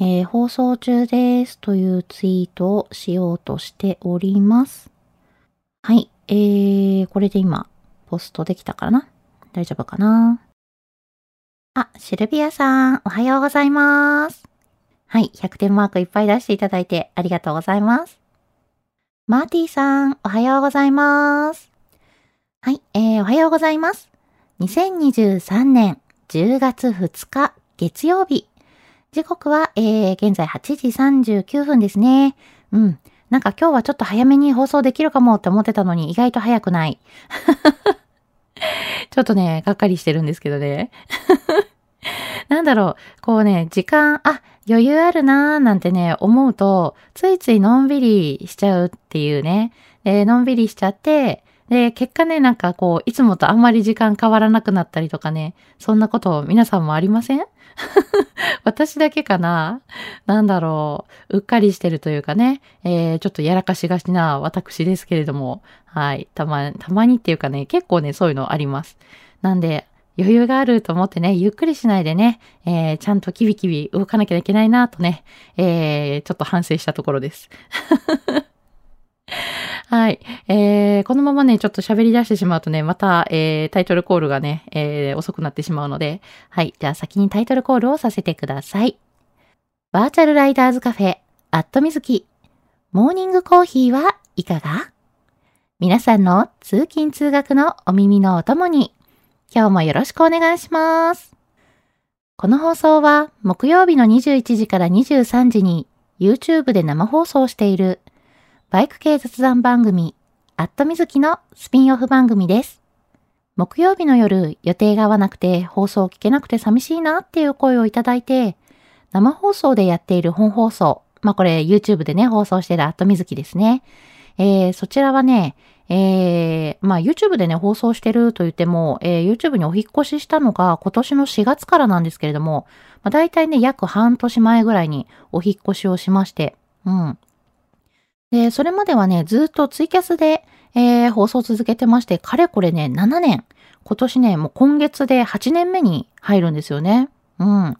えー放送中ですというツイートをしようとしております。はい。えー、これで今、ポストできたからな大丈夫かなあ、シルビアさん、おはようございます。はい。100点マークいっぱい出していただいてありがとうございます。マーティーさん、おはようございます。はい。えー、おはようございます。2023年10月2日月曜日。時刻は、えー、現在8時39分ですね。うん。なんか今日はちょっと早めに放送できるかもって思ってたのに意外と早くない。ちょっとね、がっかりしてるんですけどね。なんだろう、こうね、時間、あ、余裕あるなーなんてね、思うと、ついついのんびりしちゃうっていうね。で、のんびりしちゃって、で、結果ね、なんかこう、いつもとあんまり時間変わらなくなったりとかね、そんなこと皆さんもありません？私だけかな？なんだろう？うっかりしてるというかね、えー、ちょっとやらかしがちな私ですけれども、はい。たま、たまにっていうかね、結構ね、そういうのあります。なんで、余裕があると思ってね、ゆっくりしないでね、えー、ちゃんとキビキビ動かなきゃいけないなとね、えー、ちょっと反省したところです。はい。えー、このままね、ちょっと喋り出してしまうとね、また、えー、タイトルコールがね、えー、遅くなってしまうので、はい。じゃあ先にタイトルコールをさせてください。バーチャルライダーズカフェ、アットみずき。モーニングコーヒーはいかが？皆さんの通勤通学のお耳のお供に、今日もよろしくお願いします。この放送は木曜日の21時から23時に YouTube で生放送しているバイク系雑談番組、アットみずきのスピンオフ番組です。木曜日の夜、予定が合わなくて放送を聞けなくて寂しいなっていう声をいただいて、生放送でやっている本放送、まあこれ YouTube でね、放送しているアットみずきですね。えー、そちらはね、えー、まあ YouTube でね、放送してると言っても、えー、YouTube にお引越ししたのが今年の4月からなんですけれども、まあ大体ね、約半年前ぐらいにお引越しをしまして、うん。で、それまではね、ずっとツイキャスで、えー、放送続けてまして、かれこれね、7年。今年ね、もう今月で8年目に入るんですよね。うん。ま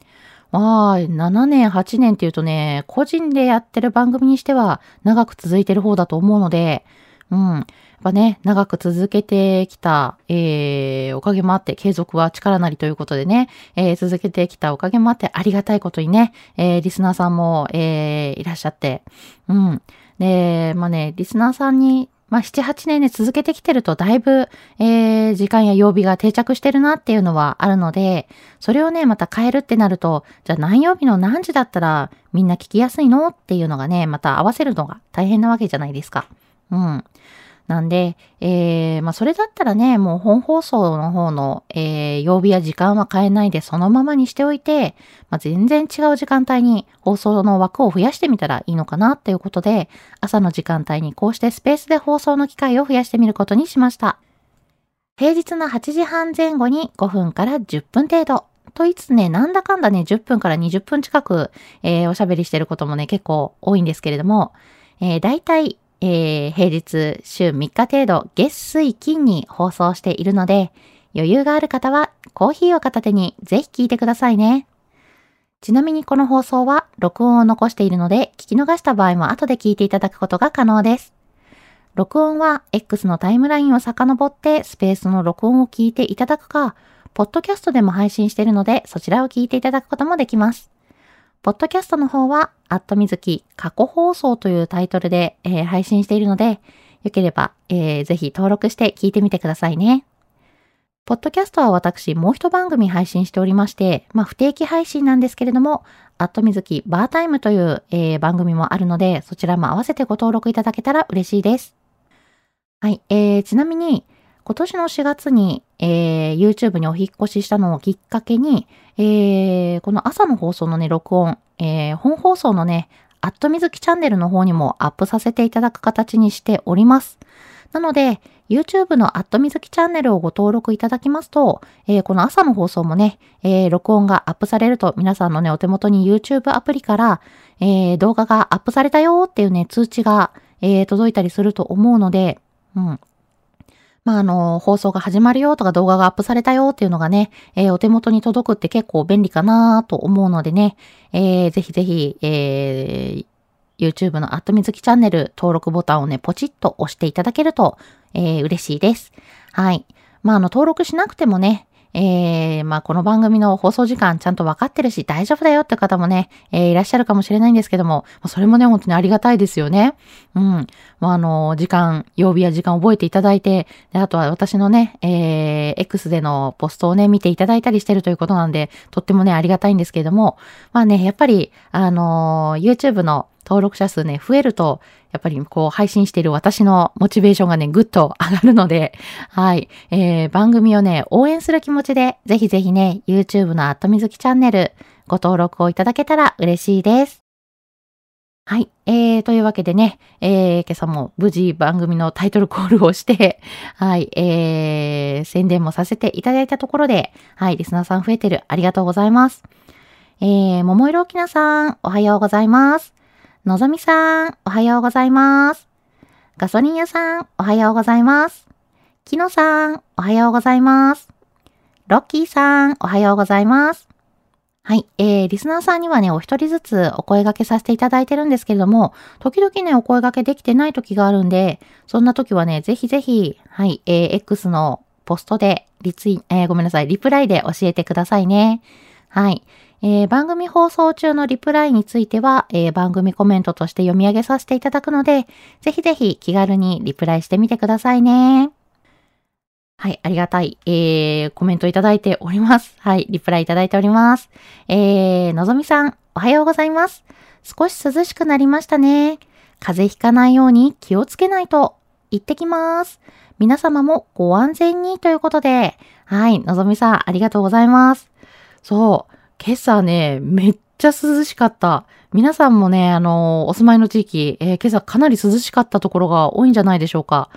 あ、7年、8年っていうとね、個人でやってる番組にしては長く続いてる方だと思うので、うん。やっぱね、長く続けてきた、えー、おかげもあって、継続は力なりということでね、えー、続けてきたおかげもあって、ありがたいことにね、えー、リスナーさんも、えー、いらっしゃって、うん。で、まあね、リスナーさんに、まあ、7、8年で続けてきてると、だいぶ、えー、時間や曜日が定着してるなっていうのはあるので、それをね、また変えるってなると、じゃあ何曜日の何時だったらみんな聞きやすいのっていうのがね、また合わせるのが大変なわけじゃないですか。うん。なんで、えー、まあ、それだったらね、もう本放送の方の、えー、曜日や時間は変えないでそのままにしておいて、まあ、全然違う時間帯に放送の枠を増やしてみたらいいのかなっていうことで、朝の時間帯にこうしてスペースで放送の機会を増やしてみることにしました。平日の8時半前後に5分から10分程度といつつね、なんだかんだね、10分から20分近く、えー、おしゃべりしてることもね、結構多いんですけれども、えー、大体、えー、平日週3日程度、月水金に放送しているので、余裕がある方はコーヒーを片手にぜひ聞いてくださいね。ちなみにこの放送は録音を残しているので、聞き逃した場合も後で聞いていただくことが可能です。録音は X のタイムラインを遡ってスペースの録音を聞いていただくか、ポッドキャストでも配信しているので、そちらを聞いていただくこともできます。ポッドキャストの方は、アットみずき過去放送というタイトルで、えー、配信しているので、よければ、えー、ぜひ登録して聞いてみてくださいね。ポッドキャストは私もう一番組配信しておりまして、まあ不定期配信なんですけれども、アットみずきバータイムという、えー、番組もあるので、そちらも合わせてご登録いただけたら嬉しいです。はい、えー、ちなみに、今年の4月に、えー、YouTube にお引っ越ししたのをきっかけに、えー、この朝の放送のね、録音、えー、本放送のね、アットみずきチャンネルの方にもアップさせていただく形にしております。なので、YouTube のアットみずきチャンネルをご登録いただきますと、えー、この朝の放送もね、えー、録音がアップされると皆さんのね、お手元に YouTube アプリから、えー、動画がアップされたよっていうね、通知が、え届いたりすると思うので、うん。まあ、あの、放送が始まるよとか動画がアップされたよっていうのがね、えお手元に届くって結構便利かなと思うのでね、えぜひぜひ、え YouTube のアットみずきチャンネル登録ボタンをね、ポチッと押していただけると、えー、嬉しいです。はい。まあ、あの、登録しなくてもね、えー、まあ、この番組の放送時間ちゃんと分かってるし大丈夫だよって方もね、えー、いらっしゃるかもしれないんですけども、それもね、本当にありがたいですよね。うん。まあ、あの、時間、曜日や時間覚えていただいて、で、あとは私のね、えー、X でのポストをね、見ていただいたりしてるということなんで、とってもね、ありがたいんですけれども、まあね、やっぱり、あの YouTube の登録者数ね、増えると、やっぱりこう配信している私のモチベーションがね、ぐっと上がるので、はい、えー、番組をね、応援する気持ちで、ぜひぜひね、YouTube のアットみずきチャンネル、ご登録をいただけたら嬉しいです。はい。えー、というわけでね、えー、今朝も無事番組のタイトルコールをして、はい、えー、宣伝もさせていただいたところで、はい、リスナーさん増えてる。ありがとうございます。えー、桃色きなさん、おはようございます。のぞみさん、おはようございます。ガソリン屋さん、おはようございます。きのさん、おはようございます。ロッキーさん、おはようございます。はい。えー、リスナーさんにはね、お一人ずつお声掛けさせていただいてるんですけれども、時々ね、お声掛けできてない時があるんで、そんな時はね、ぜひぜひ、はい、えー、X のポストで、リツイ、えー、ごめんなさい、リプライで教えてくださいね。はい。えー、番組放送中のリプライについては、えー、番組コメントとして読み上げさせていただくので、ぜひぜひ気軽にリプライしてみてくださいね。はい、ありがたい、えー、コメントいただいております。はい、リプライいただいております。えー、のぞみさん、おはようございます。少し涼しくなりましたね。風邪ひかないように気をつけないと。行ってきます。皆様もご安全にということで、はい、のぞみさん、ありがとうございます。そう、今朝ね、めっちゃ涼しかった。皆さんもね、あの、お住まいの地域、えー、今朝かなり涼しかったところが多いんじゃないでしょうか。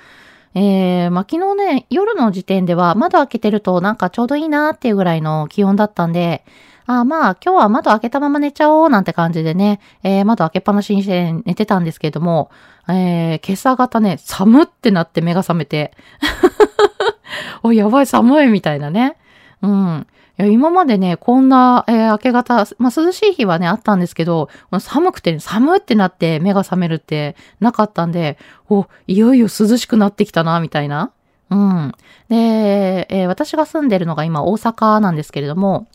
えー、まあ、昨日ね、夜の時点では窓開けてるとなんかちょうどいいなっていうぐらいの気温だったんで、あまあ、今日は窓開けたまま寝ちゃおうなんて感じでね、えー、窓開けっぱなしにして寝てたんですけれども、えー、今朝方ね、寒ってなって目が覚めて、お、やばい寒いみたいなね。うん。いや今までね、こんな、えー、明け方、まあ、涼しい日はね、あったんですけど、寒くて、寒ってなって目が覚めるってなかったんで、お、いよいよ涼しくなってきたな、みたいな。うん。で、えー、私が住んでるのが今大阪なんですけれども、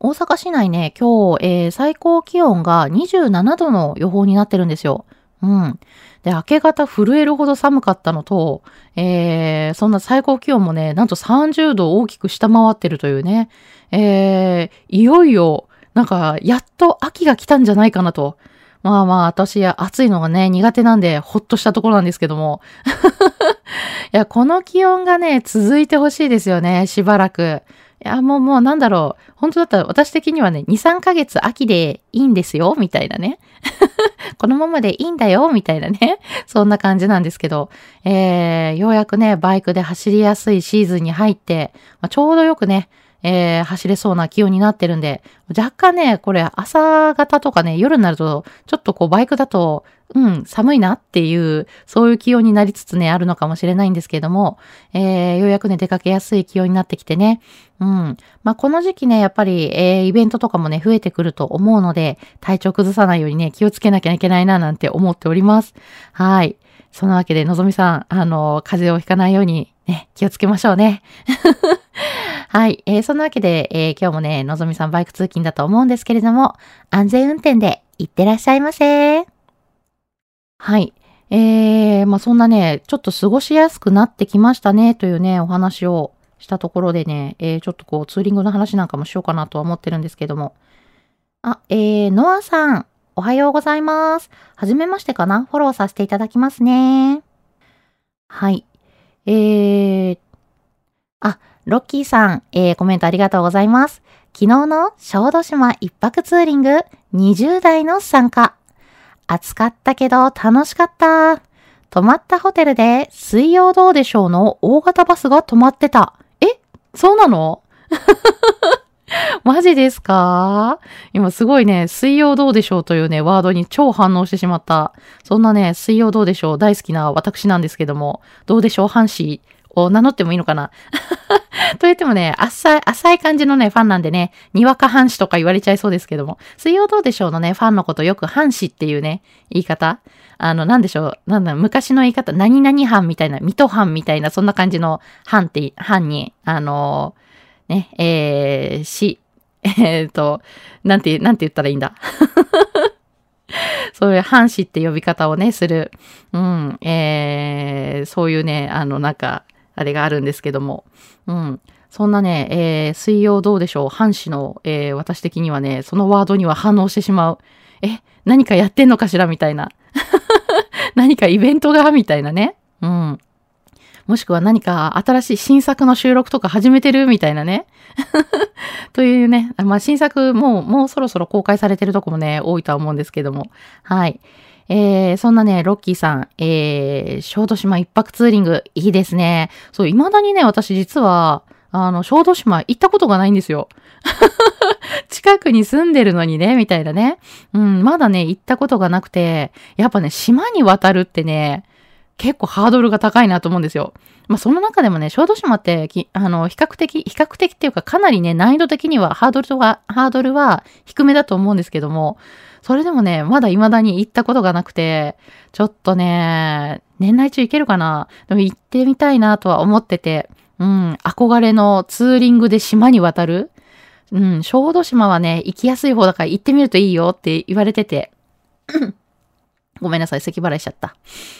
大阪市内ね、今日、えー、最高気温が27度の予報になってるんですよ。うん。で、明け方震えるほど寒かったのと、えー、そんな最高気温もね、なんと30度を大きく下回ってるというね、えー、いよいよ、なんか、やっと秋が来たんじゃないかなと。まあまあ、私、暑いのがね、苦手なんで、ほっとしたところなんですけども。いや、この気温がね、続いてほしいですよね、しばらく。いや、もうもうなんだろう。本当だったら私的にはね、2、3ヶ月秋でいいんですよ、みたいなね。このままでいいんだよ、みたいなね。そんな感じなんですけど、えー、ようやくね、バイクで走りやすいシーズンに入って、まあ、ちょうどよくね、えー、走れそうな気温になってるんで、若干ね、これ朝方とかね、夜になると、ちょっとこうバイクだと、うん、寒いなっていう、そういう気温になりつつね、あるのかもしれないんですけども、えー、ようやくね、出かけやすい気温になってきてね、うん。まあ、この時期ね、やっぱり、えー、イベントとかもね、増えてくると思うので、体調崩さないようにね、気をつけなきゃいけないな、なんて思っております。はい。そのわけで、のぞみさん、あの、風邪をひかないように、ね、気をつけましょうね。はい。えー、そんなわけで、えー、今日もね、のぞみさんバイク通勤だと思うんですけれども、安全運転で行ってらっしゃいませ。はい。えー、まあ、そんなね、ちょっと過ごしやすくなってきましたね、というね、お話をしたところでね、えー、ちょっとこう、ツーリングの話なんかもしようかなとは思ってるんですけども。あ、えー、ノアさん、おはようございます。はじめましてかな？フォローさせていただきますね。はい。えー、あ、ロッキーさん、えー、コメントありがとうございます。昨日の小豆島一泊ツーリング、20代の参加。暑かったけど楽しかった。泊まったホテルで水曜どうでしょうの大型バスが止まってた。えそうなの？マジですか？今すごいね、水曜どうでしょうというね、ワードに超反応してしまった。そんなね、水曜どうでしょう大好きな私なんですけども、どうでしょう？阪神を名乗ってもいいのかな？と言ってもね、浅い、浅い感じのね、ファンなんでね、にわか藩士とか言われちゃいそうですけども、水曜どうでしょうのね、ファンのことよく藩士っていうね、言い方？あの、なんでしょう、なんだ、昔の言い方、何々藩みたいな、水戸藩みたいな、そんな感じの藩って、藩に、あのーね、えー、し、えっ、と、なんて、なんて言ったらいいんだ？そういう藩士って呼び方をね、する、うん、えー、そういうね、あの、なんか、あれがあるんですけども、うん。そんなね、えー、水曜どうでしょう、藩士の、えー、私的にはね、そのワードには反応してしまう。え、何かやってんのかしらみたいな。何かイベントがみたいなね。うん。もしくは何か新しい新作の収録とか始めてるみたいなね。というね、まあ、新作もう、もうそろそろ公開されてるとこもね、多いとは思うんですけども。はい。えー、そんなね、ロッキーさん、えー、小豆島一泊ツーリング、いいですね。そう、未だにね、私実は、あの、小豆島行ったことがないんですよ。近くに住んでるのにね、みたいなね。うん、まだね、行ったことがなくて、やっぱね、島に渡るってね、結構ハードルが高いなと思うんですよ。まあ、その中でもね、小豆島って、あの、比較的、比較的っていうか、かなりね、難易度的には、ハードルは、ハードルは低めだと思うんですけども、それでもね、まだ未だに行ったことがなくて、ちょっとね、年内中行けるかな？でも行ってみたいなとは思ってて、うん、憧れのツーリングで島に渡る。うん、小豆島はね、行きやすい方だから行ってみるといいよって言われてて、ごめんなさい、咳払いしちゃった。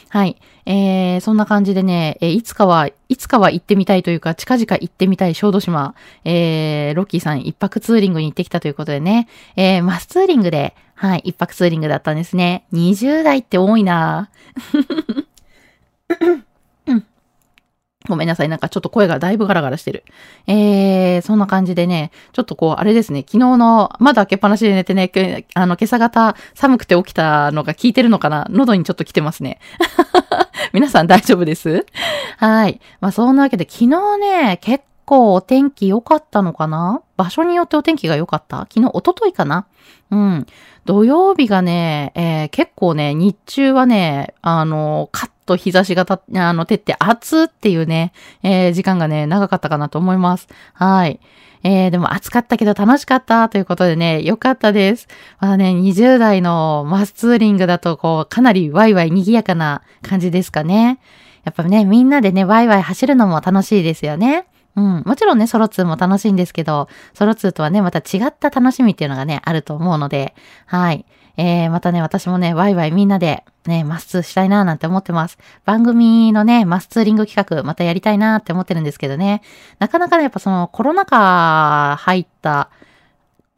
はい。えー、そんな感じでね、えー、いつかは、いつかは行ってみたいというか、近々行ってみたい小豆島、えー、ロッキーさん一泊ツーリングに行ってきたということでね、えー、マスツーリングで、はい、一泊ツーリングだったんですね。20代って多いなぁ ごめんなさい。なんかちょっと声がだいぶガラガラしてる。えー、そんな感じでね、ちょっとこう、あれですね、昨日の窓開けっぱなしで寝てね、あの、今朝方寒くて起きたのが効いてるのかな？喉にちょっと来てますね。皆さん大丈夫です？はい。まあ、そんなわけで昨日ね、結構お天気良かったのかな？場所によってお天気が良かった？昨日、おとといかな？うん。土曜日がね、えー、結構ね、日中はね、あの、カッと日差しがた、あの、照って暑っていうね、えー、時間がね、長かったかなと思います。はい。えー、でも暑かったけど楽しかったということでね、よかったです。まあね、20代のマスツーリングだとこう、かなりワイワイ賑やかな感じですかね。やっぱね、みんなでね、ワイワイ走るのも楽しいですよね。うん。もちろんね、ソロツーも楽しいんですけど、ソロツーとはね、また違った楽しみっていうのがね、あると思うので、はい。えー、またね、私もね、ワイワイみんなでね、マスツーしたいなーなんて思ってます。番組のね、マスツーリング企画、またやりたいなーって思ってるんですけどね。なかなかね、やっぱそのコロナ禍入った、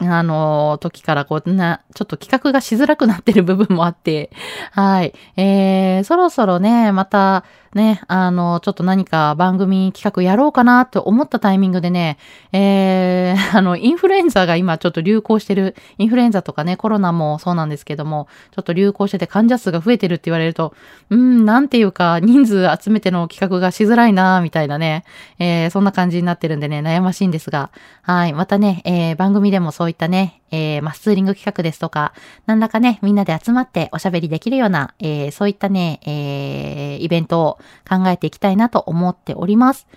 あの、時からこうな、ちょっと企画がしづらくなってる部分もあって、はい。えー、そろそろね、また、ね、あの、ちょっと何か番組企画やろうかなと思ったタイミングでね、えー、あの、インフルエンザが今ちょっと流行してる、インフルエンザとかね、コロナもそうなんですけども、ちょっと流行してて患者数が増えてるって言われると、うん、なんていうか、人数集めての企画がしづらいなみたいなね、えー、そんな感じになってるんでね、悩ましいんですが、はい、またね、えー、番組でもそういったね、えー、マスツーリング企画ですとか、なんだかね、みんなで集まっておしゃべりできるような、えー、そういったね、えー、イベントを考えていきたいなと思っております。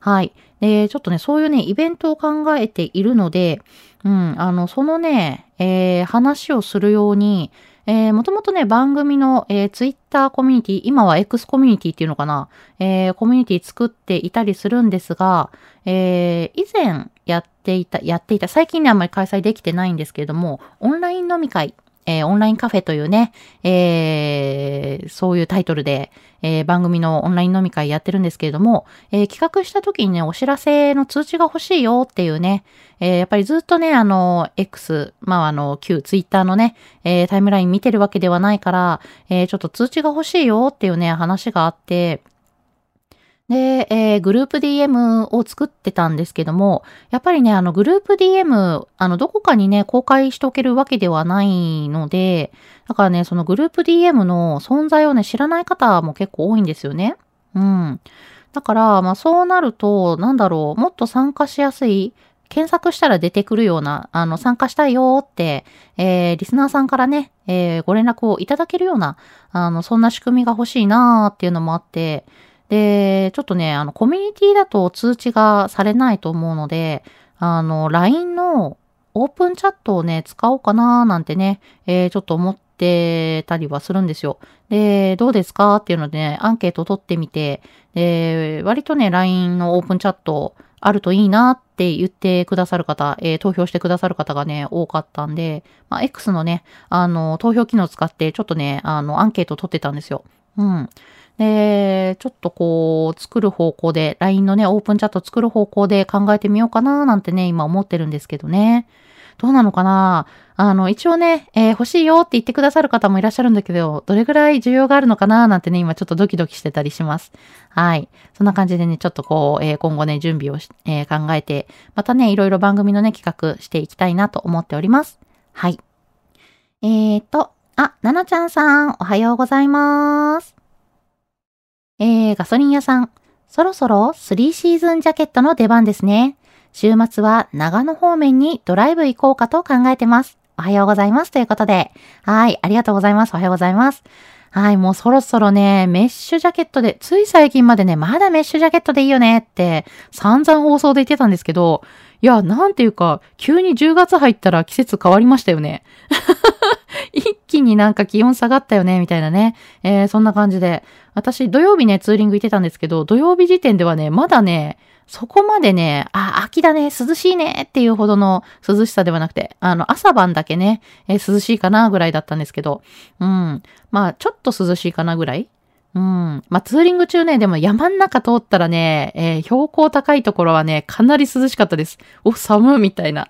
はい。で、ちょっとね、そういうね、イベントを考えているので、うん、あの、そのね、えー、話をするように、えー、もともとね、番組の、えー、ツイッターコミュニティ、今は X コミュニティっていうのかな、えー、コミュニティ作っていたりするんですが、えー、以前やっていた、やっていた、最近ね、あんまり開催できてないんですけれども、オンライン飲み会、えー、オンラインカフェというね、えー、そういうタイトルで、えー、番組のオンライン飲み会やってるんですけれども、え企画した時にね、お知らせの通知が欲しいよっていうね、えやっぱりずっとね、あの、X、まあ、あの、旧ツイッターのね、えタイムライン見てるわけではないから、えちょっと通知が欲しいよっていうね、話があって、で、えー、グループ DM を作ってたんですけども、やっぱりね、あの、グループ DM、あの、どこかにね、公開しておけるわけではないので、だからね、そのグループ DM の存在をね、知らない方も結構多いんですよね。うん。だから、まあ、そうなると、なんだろう、もっと参加しやすい、検索したら出てくるような、あの、参加したいよって、えー、リスナーさんからね、えー、ご連絡をいただけるような、あの、そんな仕組みが欲しいなーっていうのもあって、で、ちょっとね、あの、コミュニティだと通知がされないと思うので、あの、LINE のオープンチャットをね、使おうかななんてね、えー、ちょっと思ってたりはするんですよ。で、どうですかっていうのでね、アンケート取ってみて、で、割とね、LINE のオープンチャットあるといいなって言ってくださる方、えー、投票してくださる方がね、多かったんで、まあ、X のね、あの、投票機能を使って、ちょっとね、あの、アンケート取ってたんですよ。うん。で、ちょっとこう、作る方向で、LINE のね、オープンチャット作る方向で考えてみようかななんてね、今思ってるんですけどね。どうなのかな？あの、一応ね、えー、欲しいよって言ってくださる方もいらっしゃるんだけど、どれぐらい需要があるのかななんてね、今ちょっとドキドキしてたりします。はい。そんな感じでね、ちょっとこう、えー、今後ね、準備をし、えー、考えて、またね、いろいろ番組のね、企画していきたいなと思っております。はい。えーと、あ、ななちゃんさん、おはようございます。えー、ガソリン屋さん、そろそろ3シーズンジャケットの出番ですね。週末は長野方面にドライブ行こうかと考えてます。おはようございます。ということで。はい、ありがとうございます。おはようございます。はい、もうそろそろね、メッシュジャケットで、つい最近までね、まだメッシュジャケットでいいよねって散々放送で言ってたんですけど、いや、なんていうか、急に10月入ったら季節変わりましたよね。一気になんか気温下がったよね、みたいなね。えー、そんな感じで。私、土曜日ね、ツーリング行ってたんですけど、土曜日時点ではね、まだね、そこまでね、あ、秋だね、涼しいねっていうほどの涼しさではなくて、あの、朝晩だけね、えー、涼しいかなぐらいだったんですけど、うん。まあ、ちょっと涼しいかなぐらいうん。まあ、ツーリング中ね、でも山ん中通ったらね、えー、標高高いところはね、かなり涼しかったです。お、寒いみたいな。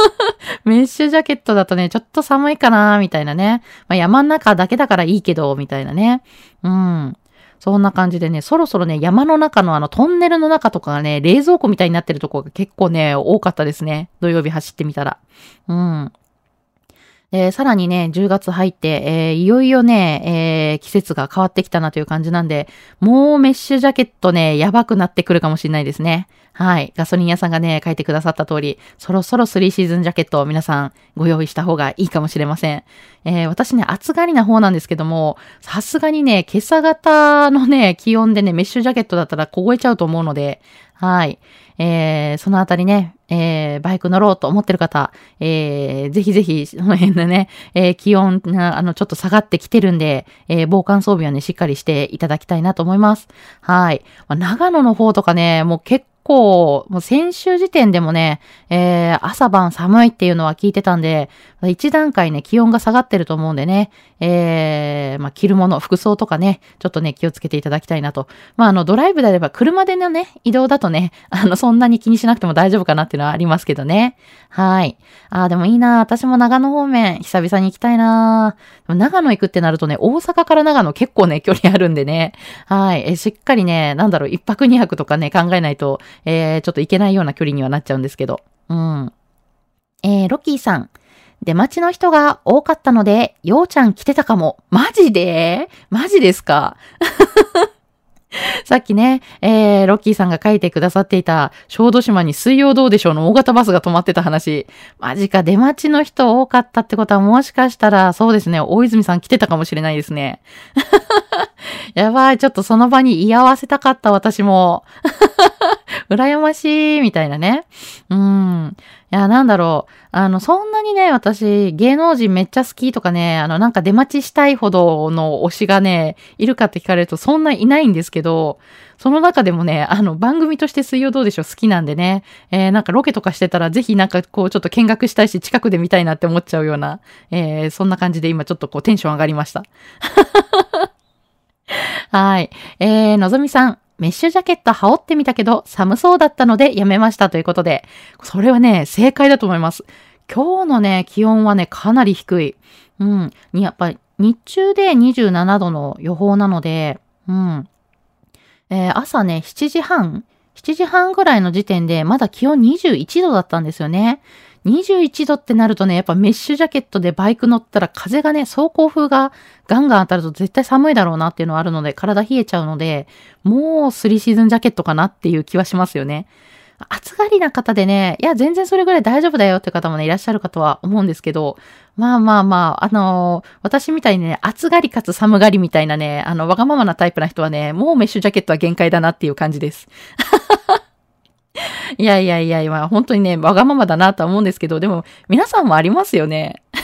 メッシュジャケットだとね、ちょっと寒いかなみたいなね。まあ、山ん中だけだからいいけど、みたいなね。うん。そんな感じでね、そろそろね、山の中のあのトンネルの中とかがね、冷蔵庫みたいになってるとこが結構ね、多かったですね。土曜日走ってみたら。うん。えー、さらにね、10月入って、えー、いよいよね、えー、季節が変わってきたなという感じなんで、もうメッシュジャケットね、やばくなってくるかもしれないですね。はい。ガソリン屋さんがね、書いてくださった通り、そろそろ3シーズンジャケットを皆さんご用意した方がいいかもしれません。えー、私ね、暑がりな方なんですけども、さすがにね、今朝方のね、気温でね、メッシュジャケットだったら凍えちゃうと思うので、はい。えー、そのあたりね、えー、バイク乗ろうと思ってる方、えー、ぜひぜひ、その辺でね、えー、気温が、あの、ちょっと下がってきてるんで、えー、防寒装備はね、しっかりしていただきたいなと思います。はい。まあ、長野の方とかね、もう結構、もう先週時点でもね、えー、朝晩寒いっていうのは聞いてたんで、一段階ね、気温が下がってると思うんでね、えー、まあ、着るもの、服装とかね、ちょっとね、気をつけていただきたいなと。まあ、あの、ドライブであれば、車でのね、移動だとね、あの、そんなに気にしなくても大丈夫かなっていうのはありますけどね。はい。ああ、でもいいな私も長野方面、久々に行きたいな長野行くってなるとね、大阪から長野結構ね、距離あるんでね。はい。えしっかりね、なんだろう、一泊二泊とかね、考えないと、えー、ちょっと行けないような距離にはなっちゃうんですけど。うん。えー、ロッキーさん。出待ちの人が多かったので、ようちゃん来てたかも。マジで？マジですか？さっきね、えー、ロッキーさんが書いてくださっていた、小豆島に水曜どうでしょうの大型バスが止まってた話。マジか、出待ちの人多かったってことはもしかしたら、そうですね、大泉さん来てたかもしれないですね。やばい、ちょっとその場に居合わせたかった、私も。羨ましい、みたいなね。うん。いや、なんだろう。あの、そんなにね、私、芸能人めっちゃ好きとかね、あの、なんか出待ちしたいほどの推しがね、いるかって聞かれるとそんないないんですけど、その中でもね、あの、番組として水曜どうでしょう好きなんでね、えー、なんかロケとかしてたら、ぜひなんかこう、ちょっと見学したいし、近くで見たいなって思っちゃうような、えー、そんな感じで今ちょっとこう、テンション上がりました。はい。えー、のぞみさん。メッシュジャケット羽織ってみたけど寒そうだったのでやめましたということで、それはね、正解だと思います。今日のね、気温はね、かなり低い。うん。やっぱり日中で27度の予報なので、うん。えー、朝ね、7時半 ?7 時半ぐらいの時点でまだ気温21度だったんですよね。21度ってなるとね、やっぱメッシュジャケットでバイク乗ったら風がね、走行風がガンガン当たると絶対寒いだろうなっていうのはあるので、体冷えちゃうので、もうスリーシーズンジャケットかなっていう気はしますよね。暑がりな方でね、いや、全然それぐらい大丈夫だよって方もね、いらっしゃるかとは思うんですけど、まあまあまあ、あのー、私みたいにね、暑がりかつ寒がりみたいなね、あの、わがままなタイプな人はね、もうメッシュジャケットは限界だなっていう感じです。いやいやいやいや、本当にね、わがままだなとは思うんですけど、でも、皆さんもありますよね。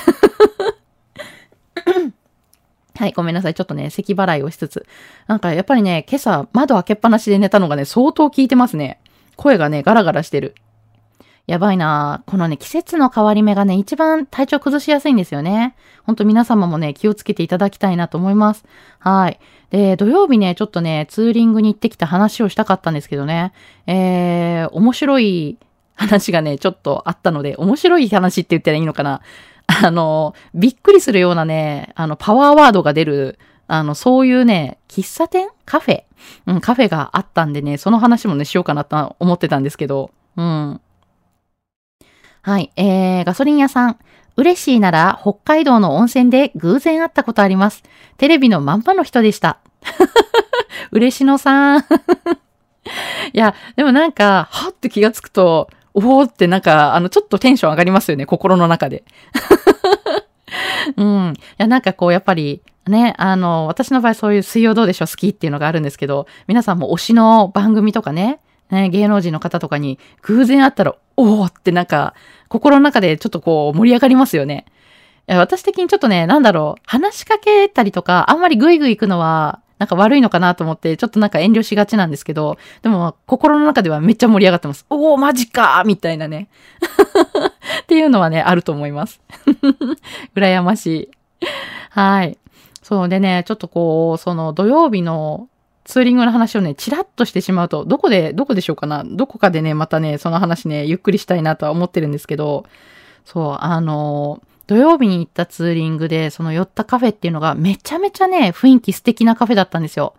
はい、ごめんなさい。ちょっとね、咳払いをしつつ。なんかやっぱりね、今朝窓開けっぱなしで寝たのがね、相当効いてますね。声がね、ガラガラしてる。やばいなこのね、季節の変わり目がね、一番体調崩しやすいんですよね。ほんと皆様もね、気をつけていただきたいなと思います。はい。で、土曜日ね、ちょっとね、ツーリングに行ってきた話をしたかったんですけどね、えー、面白い話がね、ちょっとあったので、面白い話って言ったらいいのかな。あの、びっくりするようなね、あの、パワーワードが出る、あの、そういうね、喫茶店？カフェ？うん、カフェがあったんでね、その話もね、しようかなと思ってたんですけど、うん。はい、えー、ガソリン屋さん。嬉しいなら北海道の温泉で偶然会ったことあります。テレビのまんまの人でした。嬉しのさん。いや、でもなんか、はって気がつくと、おおってなんか、あの、ちょっとテンション上がりますよね、心の中で。うん。いや、なんかこう、やっぱり、ね、あの、私の場合そういう水曜どうでしょう好きっていうのがあるんですけど、皆さんも推しの番組とかね、ね芸能人の方とかに偶然会ったら、おーってなんか、心の中でちょっとこう盛り上がりますよね。私的にちょっとね、なんだろう、話しかけたりとか、あんまりグイグイ行くのは、なんか悪いのかなと思って、ちょっとなんか遠慮しがちなんですけど、でも心の中ではめっちゃ盛り上がってます。おー、マジかみたいなね。っていうのはね、あると思います。羨ましい。はい。そうでね、ちょっとこう、その土曜日のツーリングの話をね、チラッとしてしまうと、どこで、どこでしょうかなどこかでね、またね、その話ね、ゆっくりしたいなとは思ってるんですけど、そう、あの、土曜日に行ったツーリングで、その寄ったカフェっていうのがめちゃめちゃね、雰囲気素敵なカフェだったんですよ。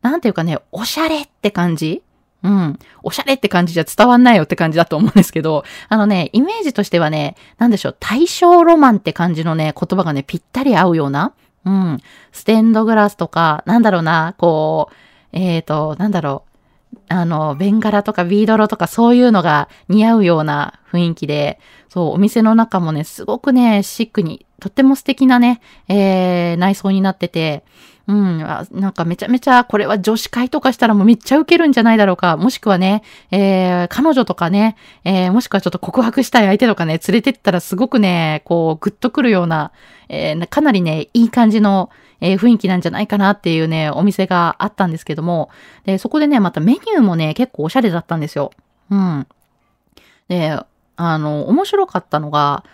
なんていうかね、おしゃれって感じ？うん。おしゃれって感じじゃ伝わんないよって感じだと思うんですけど、あのね、イメージとしてはね、なんでしょう、大正ロマンって感じのね、言葉がね、ぴったり合うような、うん。ステンドグラスとか、なんだろうな、こう、えっ、ー、と、なんだろう。あの、ベンガラとかビードロとかそういうのが似合うような雰囲気で、そう、お店の中もね、すごくね、シックに、とっても素敵なね、えー、内装になってて、うん、なんかめちゃめちゃ、これは女子会とかしたらもうめっちゃウケるんじゃないだろうか。もしくはね、えー、彼女とかね、えー、もしくはちょっと告白したい相手とかね、連れてったらすごくね、こう、グッとくるような、えー、かなりね、いい感じの、えー、雰囲気なんじゃないかなっていうね、お店があったんですけども、で、そこでね、またメニューもね、結構おしゃれだったんですよ。うん。で、あの、面白かったのが、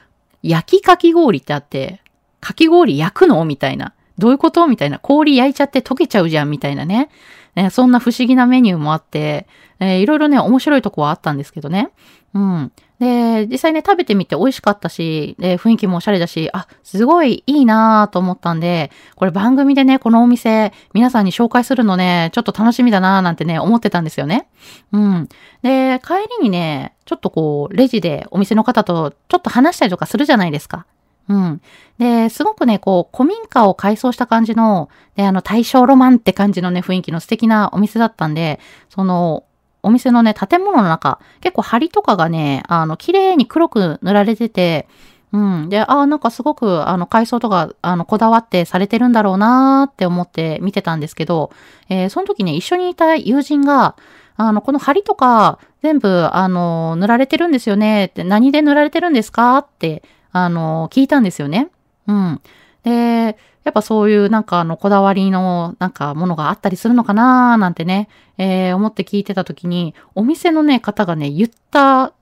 焼きかき氷ってあって、かき氷焼くの？みたいな。どういうこと？みたいな。氷焼いちゃって溶けちゃうじゃんみたいなね。ねそんな不思議なメニューもあって、えーいろいろね、面白いとこはあったんですけどね。うん。で、実際ね、食べてみて美味しかったし、で、雰囲気もおしゃれだし、あ、すごいいいなぁと思ったんで、これ番組でね、このお店、皆さんに紹介するのね、ちょっと楽しみだなぁなんてね、思ってたんですよね。うん。で、帰りにね、ちょっとこう、レジでお店の方とちょっと話したりとかするじゃないですか。うん。で、すごくね、こう、古民家を改装した感じの、で、あの、大正ロマンって感じのね、雰囲気の素敵なお店だったんで、その、お店のね、建物の中、結構梁とかがね、あの、綺麗に黒く塗られてて、うん。で、ああ、なんかすごく、あの、改装とか、あの、こだわってされてるんだろうなーって思って見てたんですけど、えーその時ね、一緒にいた友人が、あの、この梁とか、全部、あの、塗られてるんですよねって、何で塗られてるんですかって、あの、聞いたんですよね。うん。で、やっぱそういうなんかあのこだわりのなんかものがあったりするのかなーなんてね、えー思って聞いてた時に、お店のね、方がね、言った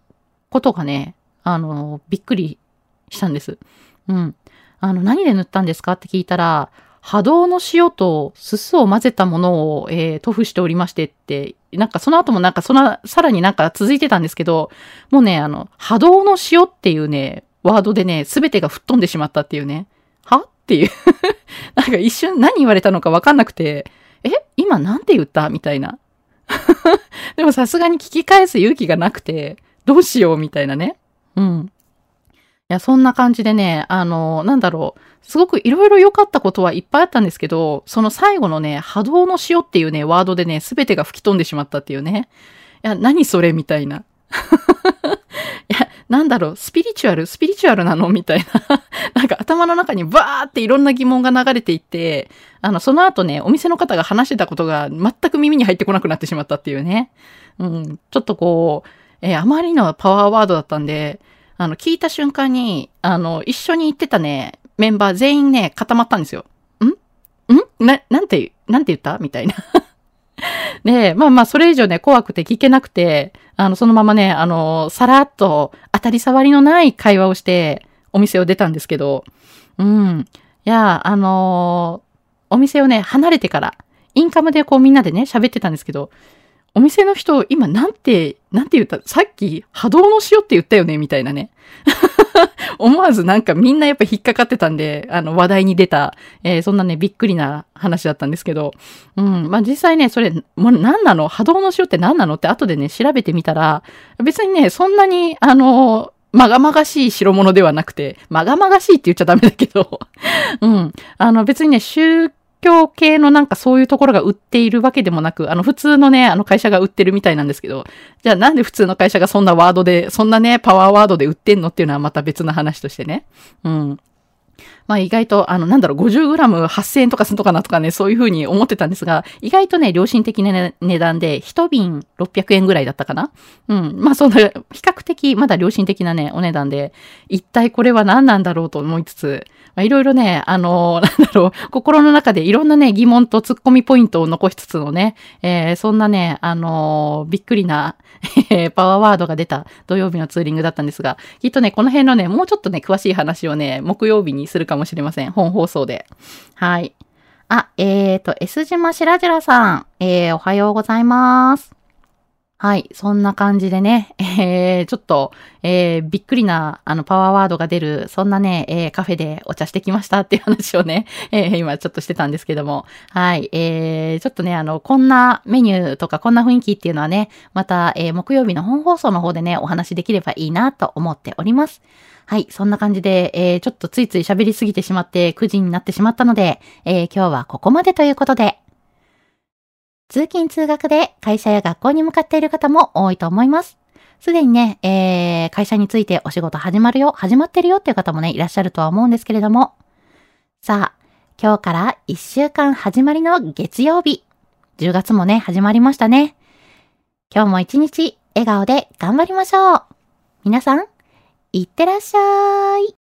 ことがね、あの、びっくりしたんです。うん。あの、何で塗ったんですかって聞いたら、波動の塩とすすを混ぜたものを、えー、塗布しておりましてって、なんかその後もなんかその、さらになんか続いてたんですけど、もうね、あの、波動の塩っていうね、ワードでね、すべてが吹っ飛んでしまったっていうね。は？っていう。なんか一瞬何言われたのかわかんなくて、え？今なんて言った？みたいな。でもさすがに聞き返す勇気がなくて、どうしようみたいなね。うん。いや、そんな感じでね、あの、なんだろう。すごくいろいろ良かったことはいっぱいあったんですけど、その最後のね、波動の塩っていうね、ワードでね、すべてが吹き飛んでしまったっていうね。いや、何それ？みたいな。なんだろう、スピリチュアルスピリチュアルなの？みたいな。なんか頭の中にバーっていろんな疑問が流れていって、あの、その後ね、お店の方が話してたことが全く耳に入ってこなくなってしまったっていうね。うん、ちょっとこう、えーあまりのパワーワードだったんで、あの、聞いた瞬間に、あの、一緒に行ってたね、メンバー全員ね、固まったんですよ。ん？ん？な、なんて、なんて言った？みたいな。で、まあまあ、それ以上ね、怖くて聞けなくて、あの、そのままね、あの、さらっと当たり障りのない会話をして、お店を出たんですけど、うん。いや、あのお店をね、離れてから、インカムでこうみんなでね、喋ってたんですけど、お店の人、今なんて、なんて言ったさっき波動の塩って言ったよねみたいなね。思わずなんかみんなやっぱ引っかかってたんで、あの話題に出た、えーそんなね、びっくりな話だったんですけど、うん、まあ実際ね、それ、もう何なの？波動の塩って何なの？って後でね、調べてみたら、別にね、そんなに、あの、まがまがしい代物ではなくて、まがまがしいって言っちゃダメだけど、うん。あの別にね、宗教系のなんかそういうところが売っているわけでもなく、あの普通のね、あの会社が売ってるみたいなんですけど、じゃあなんで普通の会社がそんなワードで、そんなね、パワーワードで売ってんのっていうのはまた別の話としてね。うん。まあ意外と、あの、なんだろう、50g8000 円とかするのかなとかね、そういうふうに思ってたんですが、意外とね、良心的な、ね、値段で、一瓶600円ぐらいだったかなうん。まあそんな、比較的、まだ良心的なね、お値段で、一体これは何なんだろうと思いつつ、まあいろいろね、あの、なんだろう、心の中でいろんなね、疑問と突っ込みポイントを残しつつのね、えーそんなね、あのびっくりな、パワーワードが出た土曜日のツーリングだったんですが、きっとね、この辺のね、もうちょっとね、詳しい話をね、木曜日にするかもしれません。本放送で。はい。あ、えーと、S 島しらじらさん、えー、おはようございます。はい。そんな感じでね、えー、ちょっと、えー、びっくりな、あの、パワーワードが出る、そんなね、えー、カフェでお茶してきましたっていう話をね、えー、今ちょっとしてたんですけども、はい。えー、ちょっとね、あの、こんなメニューとか、こんな雰囲気っていうのはね、また、えー、木曜日の本放送の方でね、お話できればいいなと思っております。はい。そんな感じで、えー、ちょっとついつい喋りすぎてしまって、9時になってしまったので、えー、今日はここまでということで、通勤通学で会社や学校に向かっている方も多いと思います。すでにね、えー、会社についてお仕事始まるよ、始まってるよっていう方もね、いらっしゃるとは思うんですけれども。さあ、今日から1週間始まりの月曜日。10月もね、始まりましたね。今日も一日、笑顔で頑張りましょう。皆さん、いってらっしゃい。